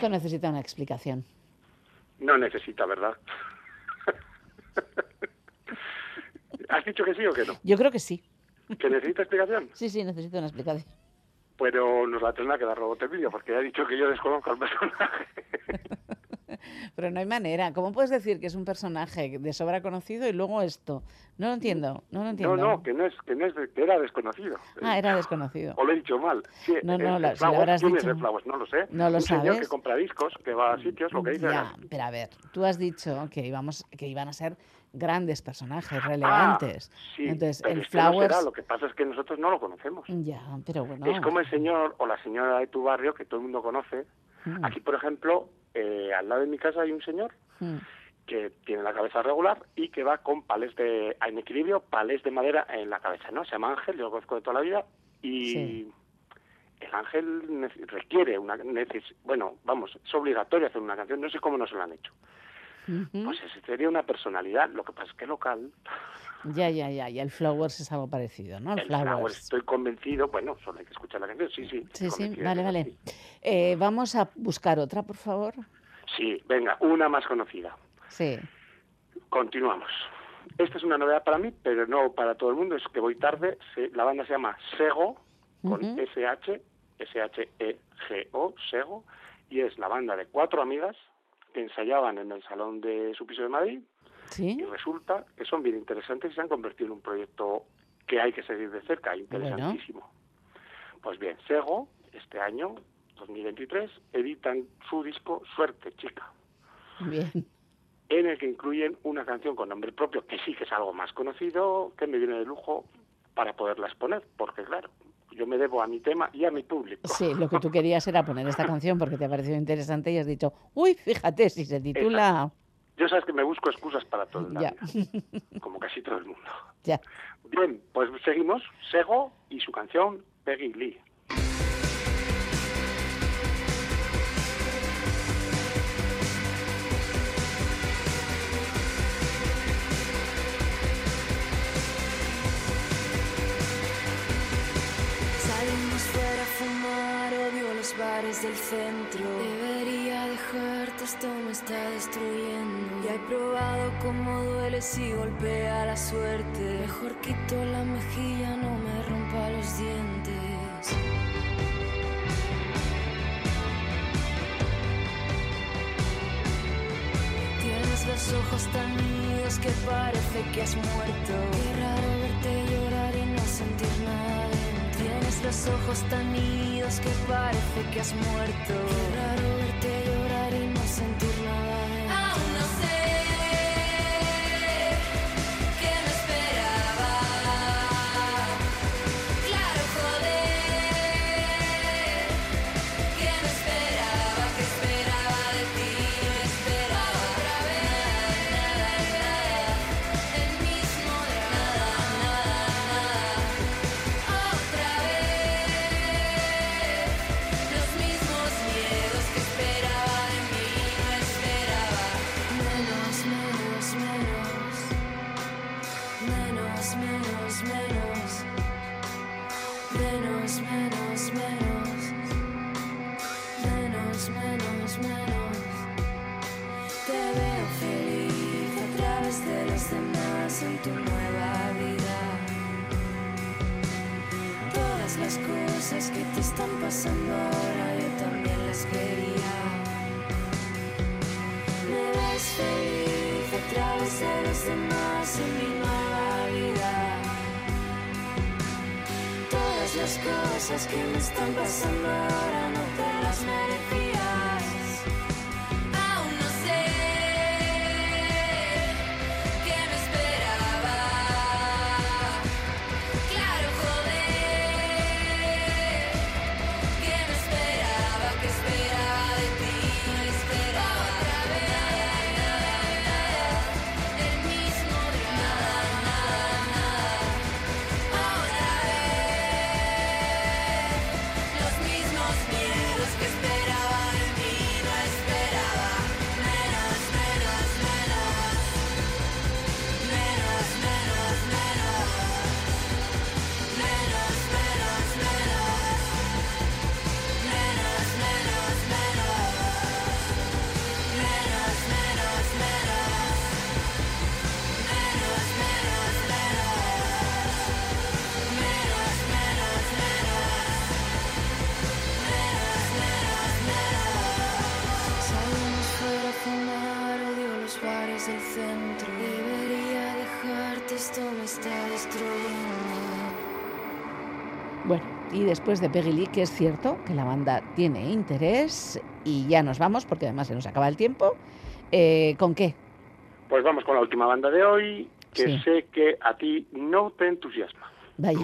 Esto necesita una explicación. No necesita, ¿verdad? ¿Has dicho que sí o que no? Yo creo que sí. ¿Que necesita explicación? Sí, sí, necesita una explicación. Pero nos la tendrá que dar Robot Emilio, porque ya ha dicho que yo desconozco al personaje. Pero no hay manera. ¿Cómo puedes decir que es un personaje de sobra conocido y luego esto? No lo entiendo, no lo entiendo. No, no, que no es, que no es, de- que era desconocido. Ah, era desconocido. O lo he dicho mal. Sí, No, no, la- el si lo Flowers, habrás ¿quién es dicho- Flowers? No lo sé. No lo un señor que compra discos, que va a sitios, lo que dice. Ya, pero a ver, tú has dicho que íbamos, que iban a ser grandes personajes Ah, relevantes. sí, Entonces, pero el este no Flowers. será, lo que pasa es que nosotros no lo conocemos. Ya, pero bueno. Es como el señor o la señora de tu barrio que todo el mundo conoce. Mm, Aquí, por ejemplo, eh, al lado de mi casa hay un señor mm. que tiene la cabeza regular y que va con palés de, en equilibrio, palés de madera en la cabeza, ¿no? Se llama Ángel, yo lo conozco de toda la vida y Sí. el Ángel requiere una, neces- bueno, vamos, es obligatorio hacer una canción, no sé cómo no se lo han hecho. Ujú. Pues ese sería una personalidad, lo que pasa es que local, Ya, ya, ya. Y el Flowers es algo parecido, ¿no? El, el Flowers. Flowers, estoy convencido, bueno, solo hay que escuchar la canción, sí, sí. Sí, sí, vale, vale. sí. Eh, vamos a buscar otra, por favor. Sí, venga, una más conocida. Sí. Continuamos. Esta es una novedad para mí, pero no para todo el mundo. Es que voy tarde. La banda se llama Sego, con Ujú. SH, S-H-E-G-O, Sego, y es la banda de cuatro amigas que ensayaban en el salón de su piso de Madrid Sí. y resulta que son bien interesantes y se han convertido en un proyecto que hay que seguir de cerca, interesantísimo. Pues bien, Sego, este año, 2023, editan su disco Suerte, chica Bien. en el que incluyen una canción con nombre propio, que sí que es algo más conocido, que me viene de lujo para poderla exponer, porque claro, yo me debo a mi tema y a mi público. Sí, lo que tú querías era poner esta canción porque te ha parecido interesante y has dicho, uy, fíjate, si se titula... Yo sabes que me busco excusas para todo en la Ya, vida, como casi todo el mundo. ya. Bien, pues seguimos, Sego y su canción Peggy Lee. Los bares del centro. Debería dejarte, esto me está destruyendo. Ya he probado cómo duele si golpea la suerte. Mejor quito la mejilla, no me rompa los dientes. Tienes los ojos tan unidos que parece que has muerto. Qué raro verte llorar y no sentir nada los ojos tan unidos que parece que has muerto. Qué raro verte llorar y no sentir cosas que te están pasando ahora yo también las quería. Me ves feliz a través de los demás en mi nueva vida. Todas las cosas que me están pasando ahora no te y después de Peggy Lee, que es cierto que la banda tiene interés, y ya nos vamos, porque además se nos acaba el tiempo, eh, ¿con qué? Pues vamos con la última banda de hoy, que Sí. sé que a ti no te entusiasma. Vaya.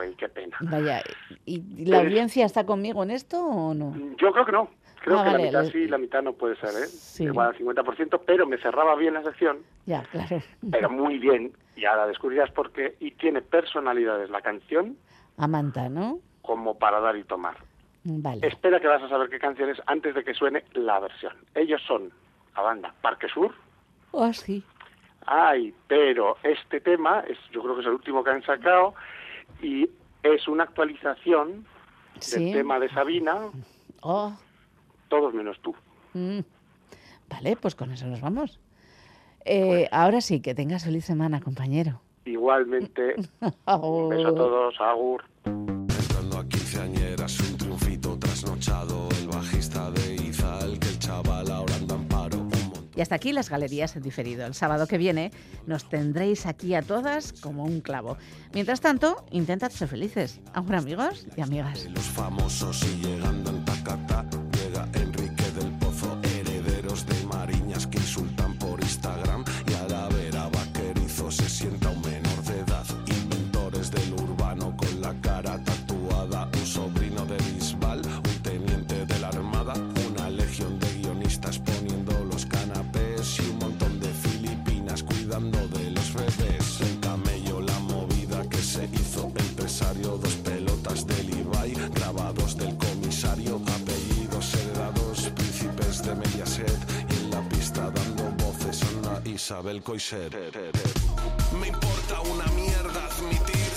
Ay, qué pena. Vaya, ¿y la Pues- audiencia está conmigo en esto o no? Yo creo que no. Creo Ah, que vale, la mitad lo- sí, la mitad no puede ser, ¿eh? Sí. Igual al 50%, pero me cerraba bien la sección, Ya, claro. pero muy bien, y ahora descubrirás por qué, y tiene personalidades la canción Amanta, ¿no? Como para dar y tomar. Vale. Espera que vas a saber qué canción es antes de que suene la versión. Ellos son la banda Parque Sur. Oh, sí. Ay, pero este tema es, yo creo que es el último que han sacado y es una actualización Sí. del tema de Sabina, Oh, todos menos tú. mm. Vale, pues con eso nos vamos. Eh, ahora sí, que tengas feliz semana, compañero. Igualmente, un beso a todos, Agur. Y hasta aquí las galerías en diferido. El sábado que viene nos tendréis aquí a todas como un clavo. Mientras tanto, intentad ser felices. Agur amigos y amigas. Dos pelotas del Ibai. Grabados del comisario. Apellidos heredados. Príncipes de Mediaset. Y en la pista dando voces. Ana Isabel Coiset. Me importa una mierda admitir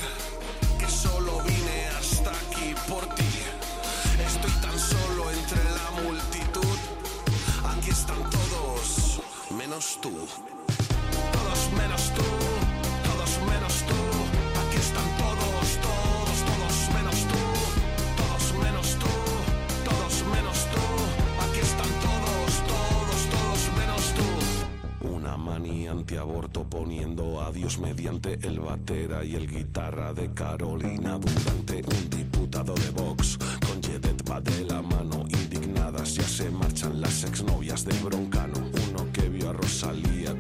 que solo vine hasta aquí por ti. Estoy tan solo entre la multitud. Aquí están todos, menos tú. Manía antiaborto poniendo a Dios mediante el batera y el guitarra de Carolina Durante, un diputado de Vox con Jedet va de la mano, indignadas ya se marchan las exnovias de Broncano. Uno que vio a Rosalía